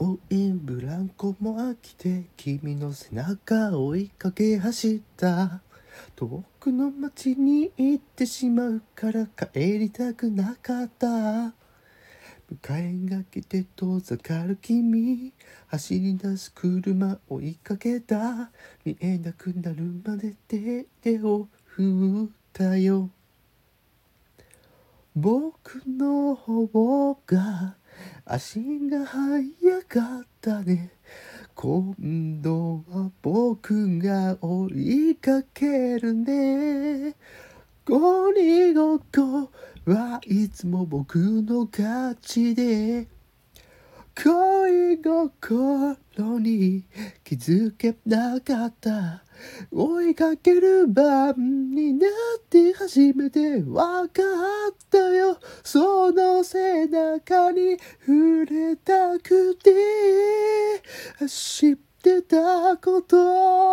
応援ブランコも飽きて君の背中追いかけ走った。遠くの街に行ってしまうから帰りたくなかった。迎えが来て遠ざかる君。走り出す車追いかけた。見えなくなるまで手手を振ったよ。僕の方が足が速かったね。今度は僕が追いかけるね。鬼ごっこはいつも僕の勝ちで。恋心に気づけなかった。追いかける番になって初めて分かったよ。その背中に触れたくて。知ってたこと。